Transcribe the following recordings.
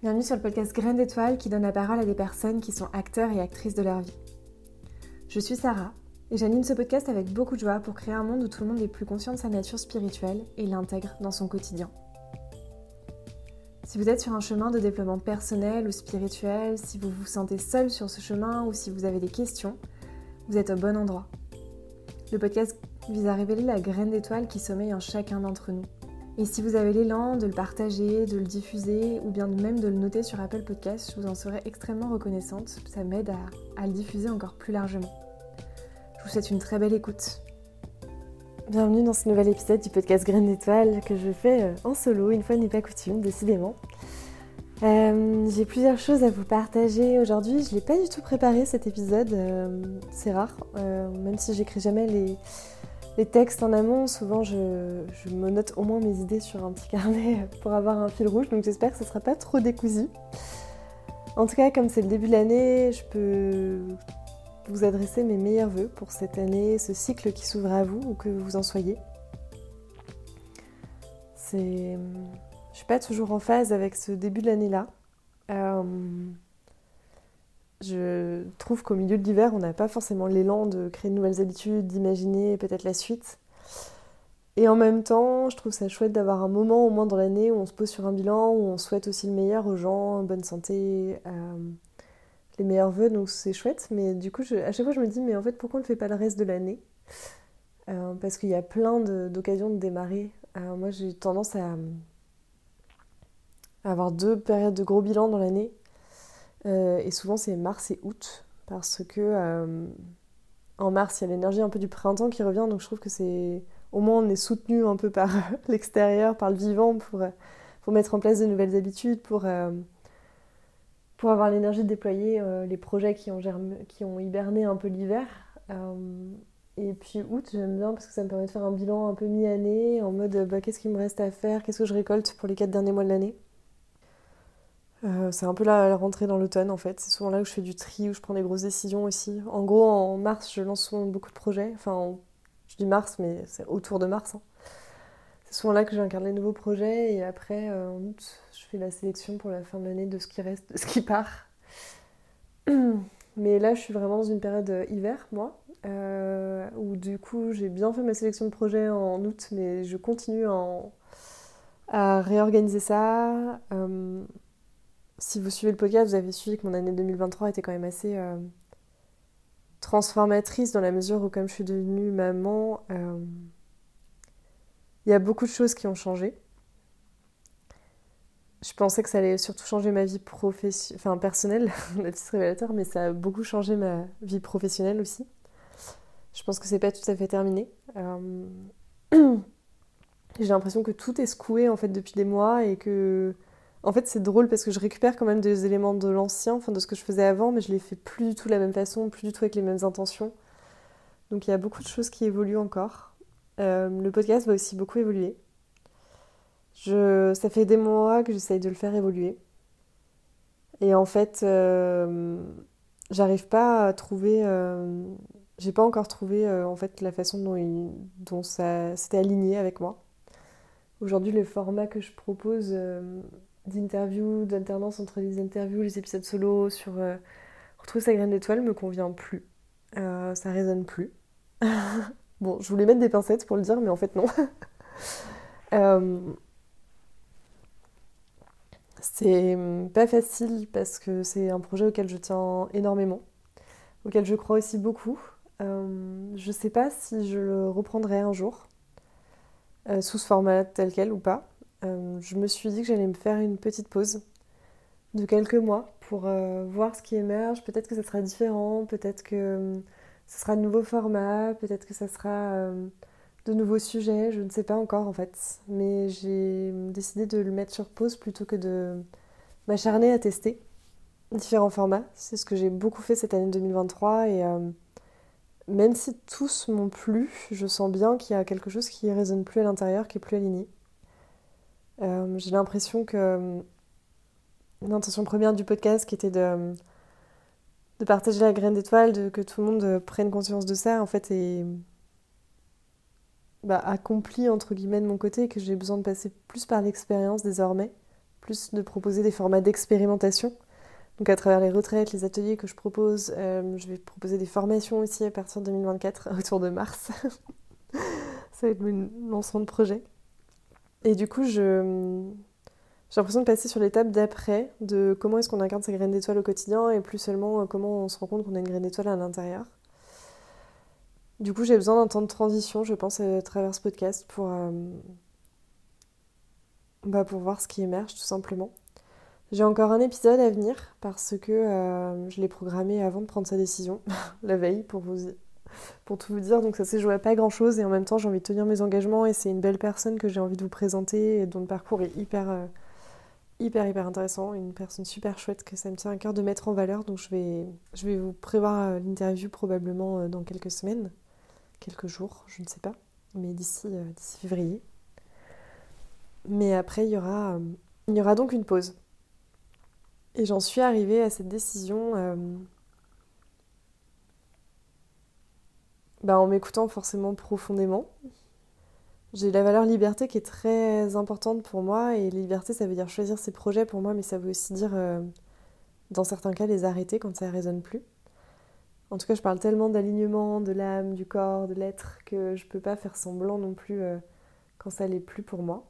Bienvenue sur le podcast Graines d'étoiles qui donne la parole à des personnes qui sont acteurs et actrices de leur vie. Je suis Sarah et j'anime ce podcast avec beaucoup de joie pour créer un monde où tout le monde est plus conscient de sa nature spirituelle et l'intègre dans son quotidien. Si vous êtes sur un chemin de développement personnel ou spirituel, si vous vous sentez seul sur ce chemin ou si vous avez des questions, vous êtes au bon endroit. Le podcast vise à révéler la graine d'étoile qui sommeille en chacun d'entre nous et si vous avez l'élan de le partager, de le diffuser ou bien même de le noter sur Apple Podcast, je vous en serais extrêmement reconnaissante. Ça m'aide à, le diffuser encore plus largement. Je vous souhaite une très belle écoute. Bienvenue dans ce nouvel épisode du podcast Graines d'étoiles que je fais euh, en solo, une fois n'est pas coutume, décidément. Euh, j'ai plusieurs choses à vous partager aujourd'hui. Je ne l'ai pas du tout préparé cet épisode, euh, c'est rare, même si j'écris jamais les, les textes en amont, souvent je, me note au moins mes idées sur un petit carnet pour avoir un fil rouge, donc j'espère que ce ne sera pas trop décousu. En tout cas, comme c'est le début de l'année, je peux vous adresser mes meilleurs voeux pour cette année, ce cycle qui s'ouvre à vous, ou que vous en soyez. C'est... Je suis pas toujours en phase avec ce début de l'année-là. Euh, je trouve qu'au milieu de l'hiver, on n'a pas forcément l'élan de créer de nouvelles habitudes, d'imaginer peut-être la suite. Et en même temps, je trouve ça chouette d'avoir un moment au moins dans l'année où on se pose sur un bilan, où on souhaite aussi le meilleur aux gens, bonne santé, euh, les meilleurs vœux, donc c'est chouette. Mais du coup, à chaque fois, je me dis, mais en fait, pourquoi on ne fait pas le reste de l'année? Euh, Parce qu'il y a plein d'occasions de, démarrer. Euh, moi, j'ai tendance à avoir deux périodes de gros bilan dans l'année. Euh, et souvent c'est mars et août parce que euh, en mars il y a l'énergie un peu du printemps qui revient donc je trouve que c'est au moins on est soutenu un peu par l'extérieur, par le vivant pour, pour mettre en place de nouvelles habitudes, pour, euh, pour avoir l'énergie de déployer les projets qui ont, qui ont hiberné un peu l'hiver. et puis août, j'aime bien parce que ça me permet de faire un bilan un peu mi-année, en mode bah, qu'est-ce qu'il me reste à faire, qu'est-ce que je récolte pour les quatre derniers mois de l'année. Euh, c'est un peu la, rentrée dans l'automne en fait. C'est souvent là où je fais du tri, où je prends des grosses décisions aussi. En gros, en mars, je lance souvent beaucoup de projets. Enfin, je dis mars, mais c'est autour de mars. Hein. C'est souvent là que j'incarne les nouveaux projets. Et après, euh, en août, je fais la sélection pour la fin de l'année de ce qui reste, de ce qui part. Mais là, je suis vraiment dans une période euh, hiver, moi. où du coup, j'ai bien fait ma sélection de projets en août, mais je continue à réorganiser ça si vous suivez le podcast, vous avez suivi que mon année 2023 était quand même assez euh, transformatrice dans la mesure où, comme je suis devenue maman, euh, il y a beaucoup de choses qui ont changé. Je pensais que ça allait surtout changer ma vie professionnelle, enfin personnelle, la petite révélateur, mais ça a beaucoup changé ma vie professionnelle aussi. Je pense que c'est pas tout à fait terminé. Euh, j'ai l'impression que tout est secoué en fait depuis des mois et que en fait, c'est drôle parce que je récupère quand même des éléments de l'ancien, enfin de ce que je faisais avant, mais je les fais plus du tout de la même façon, plus du tout avec les mêmes intentions. Donc il y a beaucoup de choses qui évoluent encore. Euh, le podcast va aussi beaucoup évoluer. Ça fait des mois que j'essaye de le faire évoluer. Et en fait, euh, j'arrive pas à trouver. Euh, j'ai pas encore trouvé en fait la façon dont ça s'était aligné avec moi. Aujourd'hui, le format que je propose d'interviews, d'alternance entre les interviews, les épisodes solo sur euh, Retrouver sa graine d'étoile me convient plus. Euh, ça résonne plus. bon, je voulais mettre des pincettes pour le dire, mais en fait non. euh, c'est pas facile parce que c'est un projet auquel je tiens énormément, auquel je crois aussi beaucoup. Euh, je sais pas si je le reprendrai un jour, sous ce format tel quel ou pas. Euh, je me suis dit que j'allais me faire une petite pause de quelques mois pour euh, voir ce qui émerge. Peut-être que ça sera différent, peut-être que euh, ce sera de nouveaux formats, peut-être que ça sera de nouveaux sujets, je ne sais pas encore en fait. Mais j'ai décidé de le mettre sur pause plutôt que de m'acharner à tester différents formats. C'est ce que j'ai beaucoup fait cette année 2023 et même si tous m'ont plu, je sens bien qu'il y a quelque chose qui résonne plus à l'intérieur, qui est plus aligné. Euh, j'ai l'impression que euh, l'intention première du podcast, qui était de, de partager la graine d'étoile, de que tout le monde prenne conscience de ça, en fait, est bah, accompli entre guillemets de mon côté, que j'ai besoin de passer plus par l'expérience désormais, plus de proposer des formats d'expérimentation. Donc à travers les retraites, les ateliers que je propose, je vais proposer des formations aussi à partir de 2024, autour de mars. Ça va être mon lancement de projet. Et du coup, je, j'ai l'impression de passer sur l'étape d'après, de comment est-ce qu'on incarne sa graine d'étoile au quotidien et plus seulement comment on se rend compte qu'on a une graine d'étoile à l'intérieur. Du coup, j'ai besoin d'un temps de transition, je pense, à travers ce podcast pour, euh, bah, pour voir ce qui émerge tout simplement. J'ai encore un épisode à venir parce que euh, je l'ai programmé avant de prendre sa décision, la veille, pour, vous, pour tout vous dire. Donc ça s'est joué à pas grand chose et en même temps j'ai envie de tenir mes engagements et c'est une belle personne que j'ai envie de vous présenter et dont le parcours est hyper, euh, hyper, hyper intéressant. Une personne super chouette que ça me tient à cœur de mettre en valeur. Donc je vais, je vais vous prévoir l'interview probablement dans quelques semaines quelques jours, je ne sais pas, mais d'ici euh, février. Mais après, y, aura, euh, il y aura donc une pause. Et j'en suis arrivée à cette décision euh, bah, en m'écoutant forcément profondément. J'ai la valeur liberté qui est très importante pour moi et liberté ça veut dire choisir ses projets pour moi mais ça veut aussi dire dans certains cas les arrêter quand ça ne résonne plus. En tout cas, je parle tellement d'alignement, de l'âme, du corps, de l'être, que je peux pas faire semblant non plus euh, quand ça l'est plus pour moi.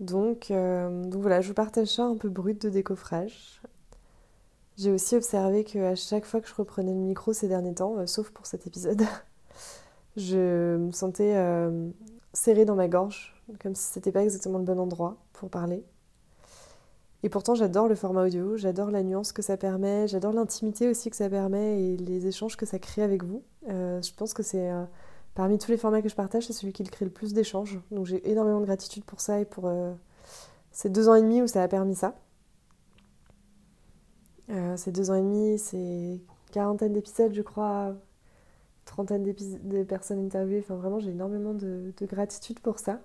Donc, euh, donc voilà, je vous partage ça un peu brut de décoffrage. J'ai aussi observé qu'à chaque fois que je reprenais le micro ces derniers temps, euh, sauf pour cet épisode, je me sentais serrée dans ma gorge, comme si c'était pas exactement le bon endroit pour parler. Et pourtant, j'adore le format audio, j'adore la nuance que ça permet, j'adore l'intimité aussi que ça permet et les échanges que ça crée avec vous. Euh, je pense que c'est euh, parmi tous les formats que je partage, c'est celui qui crée le plus d'échanges. Donc j'ai énormément de gratitude pour ça et pour euh, ces deux ans et demi où ça a permis ça. Ces deux ans et demi, c'est quarantaine d'épisodes, je crois, trentaine de personnes interviewées. Enfin, vraiment, j'ai énormément de gratitude pour ça.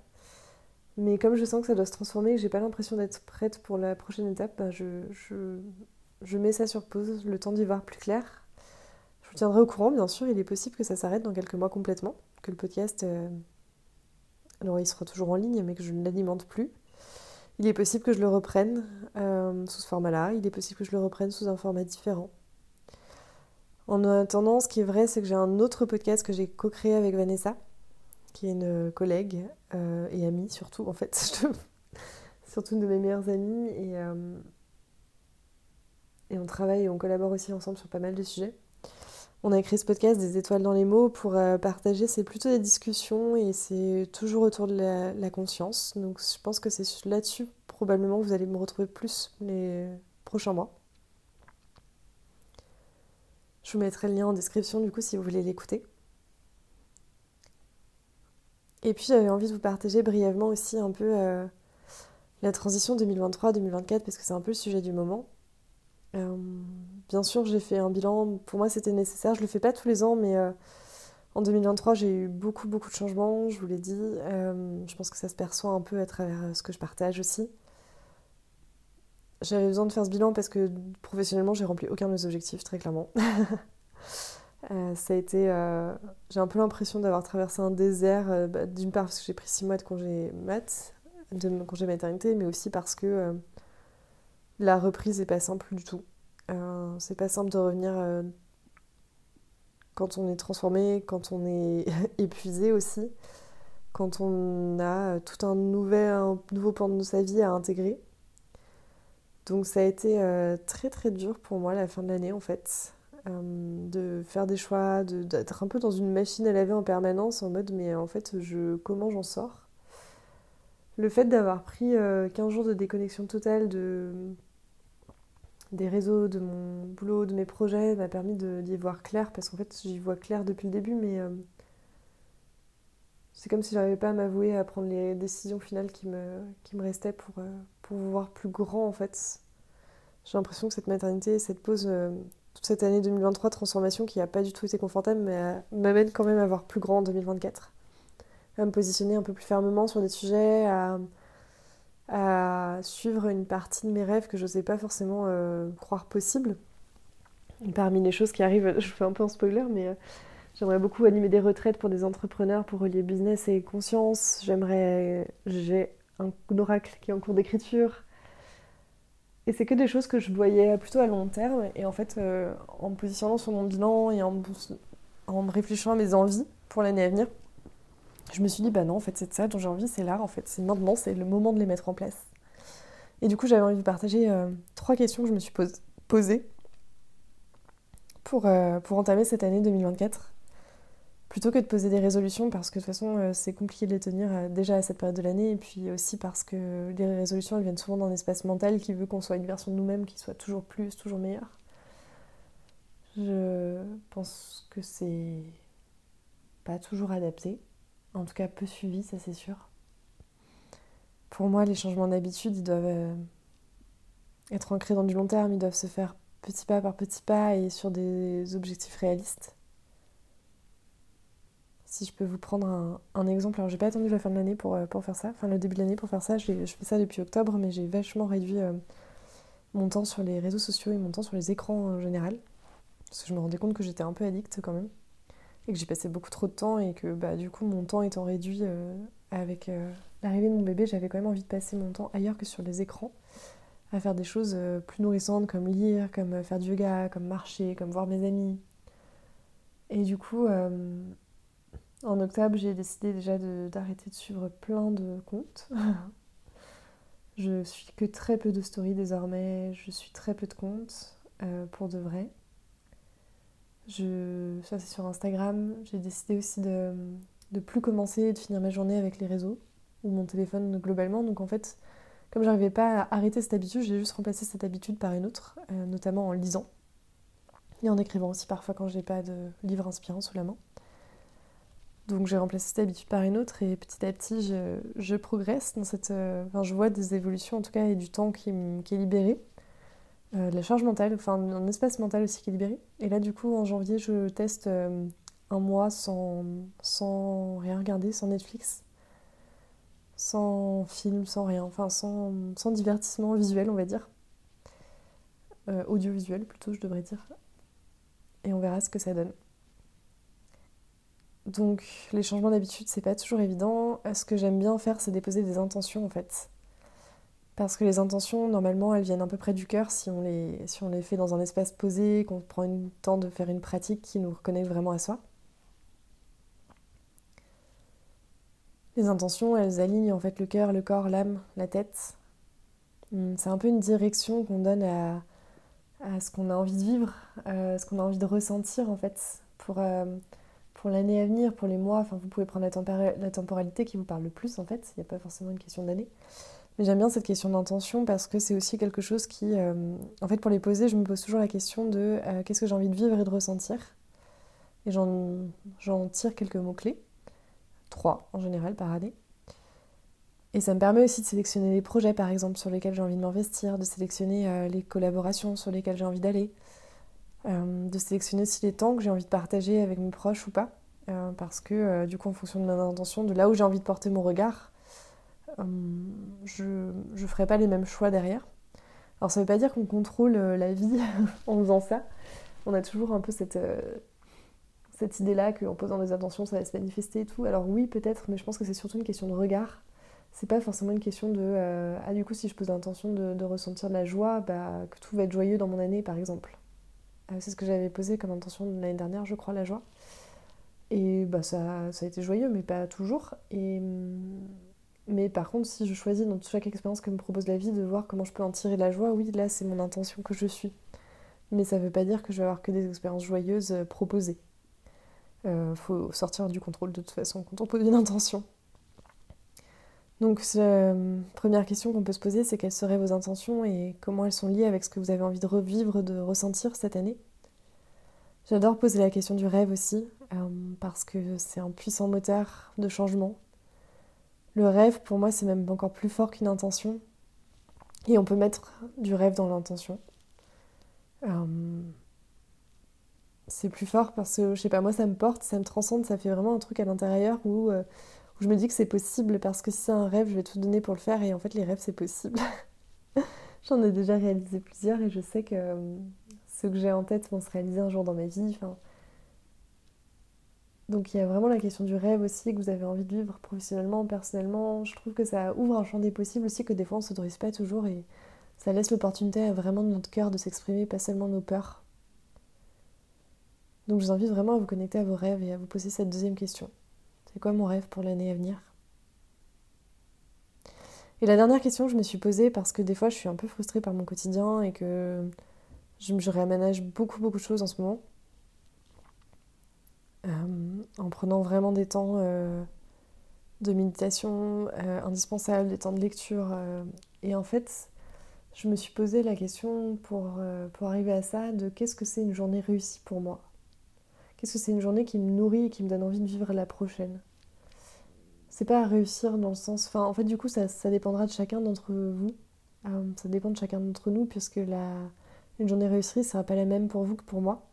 Mais comme je sens que ça doit se transformer et que j'ai pas l'impression d'être prête pour la prochaine étape, bah, je, mets ça sur pause, le temps d'y voir plus clair. Je vous tiendrai au courant, bien sûr, il est possible que ça s'arrête dans quelques mois complètement, que le podcast, euh, alors il sera toujours en ligne, mais que je ne l'alimente plus. Il est possible que je le reprenne euh, sous ce format-là, il est possible que je le reprenne sous un format différent. En attendant, ce qui est vrai, c'est que j'ai un autre podcast que j'ai co-créé avec Vanessa, qui est une collègue euh, et amie surtout, en fait, surtout une de mes meilleures amies. Euh, et on travaille et on collabore aussi ensemble sur pas mal de sujets. On a créé ce podcast des étoiles dans les mots pour euh, partager, c'est plutôt des discussions et c'est toujours autour de la, conscience. Donc je pense que c'est là-dessus probablement que vous allez me retrouver plus les prochains mois. Je vous mettrai le lien en description du coup si vous voulez l'écouter. Et puis j'avais envie de vous partager brièvement aussi un peu euh, la transition 2023-2024 parce que c'est un peu le sujet du moment. Euh, bien sûr, j'ai fait un bilan, pour moi c'était nécessaire, je le fais pas tous les ans, mais euh, en 2023 j'ai eu beaucoup beaucoup de changements, je vous l'ai dit. je pense que ça se perçoit un peu à travers ce que je partage aussi. J'avais besoin de faire ce bilan parce que professionnellement j'ai rempli aucun de mes objectifs, très clairement. Euh, ça a été. Euh, j'ai un peu l'impression d'avoir traversé un désert, euh, bah, d'une part parce que j'ai pris six mois de congé mat, de congé maternité, mais aussi parce que la reprise n'est pas simple du tout. c'est pas simple de revenir quand on est transformé, quand on est épuisé aussi, quand on a tout un, nouvel, nouveau pan de sa vie à intégrer. Donc ça a été très très dur pour moi la fin de l'année en fait. Euh, de faire des choix, d'être un peu dans une machine à laver en permanence en mode mais en fait je, comment j'en sors? Le fait d'avoir pris 15 euh, jours de déconnexion totale de, des réseaux, de mon boulot, de mes projets m'a permis d'y voir clair parce qu'en fait j'y vois clair depuis le début mais euh, c'est comme si j'arrivais pas à m'avouer à prendre les décisions finales qui me, restaient pour, pour voir plus grand en fait. J'ai l'impression que cette maternité, cette pause toute cette année 2023 transformation qui n'a pas du tout été confortable, euh, m'amène quand même à voir plus grand en 2024. À me positionner un peu plus fermement sur des sujets, à, suivre une partie de mes rêves que je n'osais pas forcément euh, croire possible. Parmi les choses qui arrivent, je fais un peu en spoiler, mais euh, j'aimerais beaucoup animer des retraites pour des entrepreneurs pour relier business et conscience. J'aimerais, j'ai un oracle qui est en cours d'écriture. Et c'est que des choses que je voyais plutôt à long terme. Et en fait, euh, en me positionnant sur mon bilan et en, en réfléchissant à mes envies pour l'année à venir, je me suis dit, bah non, en fait, c'est de ça dont j'ai envie, c'est là, en fait, c'est maintenant, c'est le moment de les mettre en place. Et du coup, j'avais envie de partager euh, trois questions que je me suis posées pour, euh, pour entamer cette année 2024 plutôt que de poser des résolutions parce que de toute façon euh, c'est compliqué de les tenir déjà à cette période de l'année et puis aussi parce que les résolutions elles viennent souvent d'un espace mental qui veut qu'on soit une version de nous-mêmes qui soit toujours plus, toujours meilleure. Je pense que c'est pas toujours adapté, en tout cas peu suivi, ça c'est sûr. Pour moi, les changements d'habitude, ils doivent euh, être ancrés dans du long terme, ils doivent se faire petit pas par petit pas et sur des objectifs réalistes. Si je peux vous prendre un, exemple, alors j'ai pas attendu la fin de l'année pour, euh, pour faire ça, enfin le début de l'année pour faire ça, je fais ça depuis octobre, mais j'ai vachement réduit euh, mon temps sur les réseaux sociaux et mon temps sur les écrans en général. Parce que je me rendais compte que j'étais un peu addict quand même. Et que j'y passais beaucoup trop de temps et que bah, du coup mon temps étant réduit euh, avec l'arrivée de mon bébé, j'avais quand même envie de passer mon temps ailleurs que sur les écrans, à faire des choses plus nourrissantes comme lire, comme faire du yoga, comme marcher, comme voir mes amis. Et du coup, en octobre, j'ai décidé déjà d'arrêter de, suivre plein de comptes. je suis que très peu de stories désormais, je suis très peu de comptes euh, pour de vrai. Ça c'est sur Instagram. J'ai décidé aussi de ne plus commencer et de finir ma journée avec les réseaux ou mon téléphone globalement. Donc en fait, comme j'arrivais pas à arrêter cette habitude, j'ai juste remplacé cette habitude par une autre, euh, notamment en lisant et en écrivant aussi parfois quand j'ai pas de livre inspirant sous la main. Donc j'ai remplacé cette habitude par une autre et petit à petit je, progresse dans cette... Euh, enfin je vois des évolutions en tout cas et du temps qui, est libéré. Euh, la charge mentale, enfin un espace mental aussi qui est libéré. Et là du coup en janvier je teste euh, un mois sans, rien regarder, sans Netflix, sans film, sans rien, enfin sans, sans divertissement visuel on va dire. audiovisuel plutôt je devrais dire. Et on verra ce que ça donne. Donc les changements d'habitude, c'est pas toujours évident. Ce que j'aime bien faire, c'est déposer des intentions en fait. Parce que les intentions, normalement, elles viennent à peu près du cœur si on les, si on les fait dans un espace posé, qu'on prend le temps de faire une pratique qui nous reconnaît vraiment à soi. Les intentions, elles alignent en fait le cœur, le corps, l'âme, la tête. Hmm, c'est un peu une direction qu'on donne à, à ce qu'on a envie de vivre, à ce qu'on a envie de ressentir en fait, pour, euh, pour l'année à venir, pour les mois, enfin vous pouvez prendre la, la temporalité qui vous parle le plus en fait, il n'y a pas forcément une question d'année. Mais j'aime bien cette question d'intention parce que c'est aussi quelque chose qui, euh, en fait pour les poser, je me pose toujours la question de euh, qu'est-ce que j'ai envie de vivre et de ressentir? Et j'en tire quelques mots-clés, trois en général par année. Et ça me permet aussi de sélectionner les projets par exemple sur lesquels j'ai envie de m'investir, de sélectionner euh, les collaborations sur lesquelles j'ai envie d'aller, de sélectionner aussi les temps que j'ai envie de partager avec mes proches ou pas. Parce que du coup, en fonction de mes intentions, de là où j'ai envie de porter mon regard, je ne ferai pas les mêmes choix derrière. Alors ça ne veut pas dire qu'on contrôle la vie en faisant ça. On a toujours un peu cette, cette idée-là qu'en posant des intentions, ça va se manifester et tout. Alors oui, peut-être, mais je pense que c'est surtout une question de regard. C'est pas forcément une question de ah du coup si je pose l'intention de, de, ressentir de la joie, bah, que tout va être joyeux dans mon année par exemple. Euh, c'est ce que j'avais posé comme intention l'année dernière, je crois, la joie. Et bah, ça, ça a été joyeux, mais pas toujours. Et, mm, mais par contre, si je choisis dans chaque expérience que me propose la vie de voir comment je peux en tirer la joie, oui, là, c'est mon intention que je suis. Mais ça ne veut pas dire que je vais avoir que des expériences joyeuses euh, proposées. Il euh, faut sortir du contrôle de toute façon quand on pose une intention. Donc, la première question qu'on peut se poser, c'est quelles seraient vos intentions et comment elles sont liées avec ce que vous avez envie de revivre, de ressentir cette année? J'adore poser la question du rêve aussi, euh, parce que c'est un puissant moteur de changement. Le rêve, pour moi, c'est même encore plus fort qu'une intention. Et on peut mettre du rêve dans l'intention. Euh, c'est plus fort parce que, je sais pas, moi, ça me porte, ça me transcende, ça fait vraiment un truc à l'intérieur où euh, je me dis que c'est possible parce que si c'est un rêve, je vais tout donner pour le faire et en fait les rêves c'est possible. J'en ai déjà réalisé plusieurs et je sais que euh, ceux que j'ai en tête vont se réaliser un jour dans ma vie. Donc il y a vraiment la question du rêve aussi que vous avez envie de vivre professionnellement, personnellement. Je trouve que ça ouvre un champ des possibles aussi que des fois on ne s'autorise pas toujours et ça laisse l'opportunité à vraiment de notre cœur de s'exprimer, pas seulement nos peurs. Donc je vous invite vraiment à vous connecter à vos rêves et à vous poser cette deuxième question. C'est quoi mon rêve pour l'année à venir? Et la dernière question que je me suis posée, parce que des fois je suis un peu frustrée par mon quotidien et que je, je réaménage beaucoup beaucoup de choses en ce moment, en prenant vraiment des temps euh, de méditation euh, indispensables, des temps de lecture. et en fait, je me suis posé la question pour, pour arriver à ça de qu'est-ce que c'est une journée réussie pour moi? Qu'est-ce que c'est une journée qui me nourrit et qui me donne envie de vivre la prochaine? C'est pas à réussir dans le sens. Enfin, en fait, du coup, ça, ça dépendra de chacun d'entre vous. ça dépend de chacun d'entre nous, puisque la, une journée réussie sera pas la même pour vous que pour moi.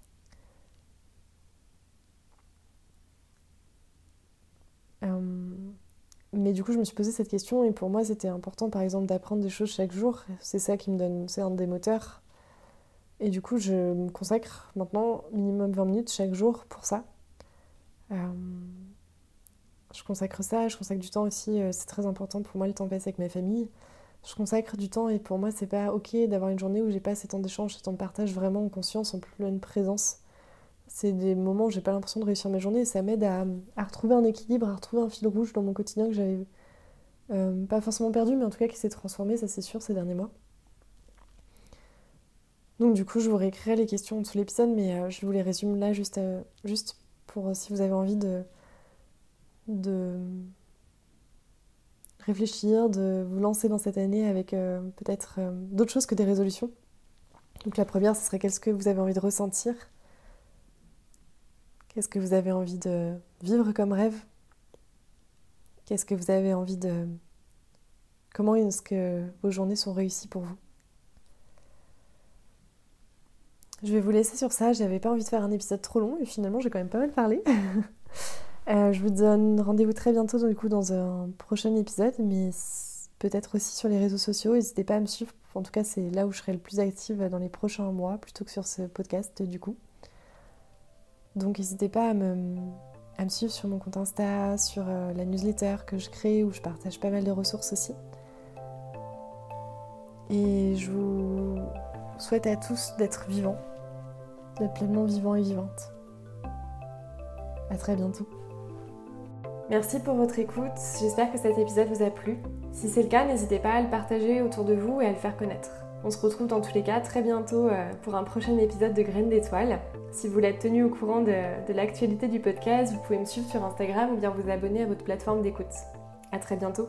Mais du coup, je me suis posé cette question et pour moi, c'était important, par exemple, d'apprendre des choses chaque jour. C'est ça qui me donne, c'est un des moteurs. Et du coup, je me consacre maintenant minimum 20 minutes chaque jour pour ça. Euh, je consacre ça, je consacre du temps aussi, euh, c'est très important pour moi le temps passé avec ma famille. Je consacre du temps et pour moi, c'est pas ok d'avoir une journée où j'ai pas ces temps d'échange, ces temps de partage vraiment en conscience, en pleine présence c'est des moments où j'ai pas l'impression de réussir ma journée et ça m'aide à, retrouver un équilibre, à retrouver un fil rouge dans mon quotidien que j'avais euh, pas forcément perdu, mais en tout cas qui s'est transformé, ça c'est sûr, ces derniers mois. Donc du coup, je vous réécrirai les questions en dessous l'épisode, mais euh, je vous les résume là juste, euh, juste pour si vous avez envie de, de réfléchir, de vous lancer dans cette année avec peut-être d'autres choses que des résolutions. Donc la première, ce serait qu'est-ce que vous avez envie de ressentir Qu'est-ce que vous avez envie de vivre comme rêve? Qu'est-ce que vous avez envie de... Comment est-ce que vos journées sont réussies pour vous? Je vais vous laisser sur ça. J'avais pas envie de faire un épisode trop long et finalement j'ai quand même pas mal parlé. Euh, je vous donne rendez-vous très bientôt du coup dans un prochain épisode, mais peut-être aussi sur les réseaux sociaux. N'hésitez pas à me suivre. En tout cas, c'est là où je serai le plus active dans les prochains mois plutôt que sur ce podcast du coup. Donc n'hésitez pas à me, suivre sur mon compte Insta, sur euh, la newsletter que je crée où je partage pas mal de ressources aussi. Et je vous souhaite à tous d'être vivants, d'être pleinement vivants et vivantes. À très bientôt. Merci pour votre écoute, j'espère que cet épisode vous a plu. Si c'est le cas, n'hésitez pas à le partager autour de vous et à le faire connaître. On se retrouve dans tous les cas très bientôt euh, pour un prochain épisode de Graines d'étoiles. Si vous être tenu au courant de, de l'actualité du podcast, vous pouvez me suivre sur Instagram ou bien vous abonner à votre plateforme d'écoute. À très bientôt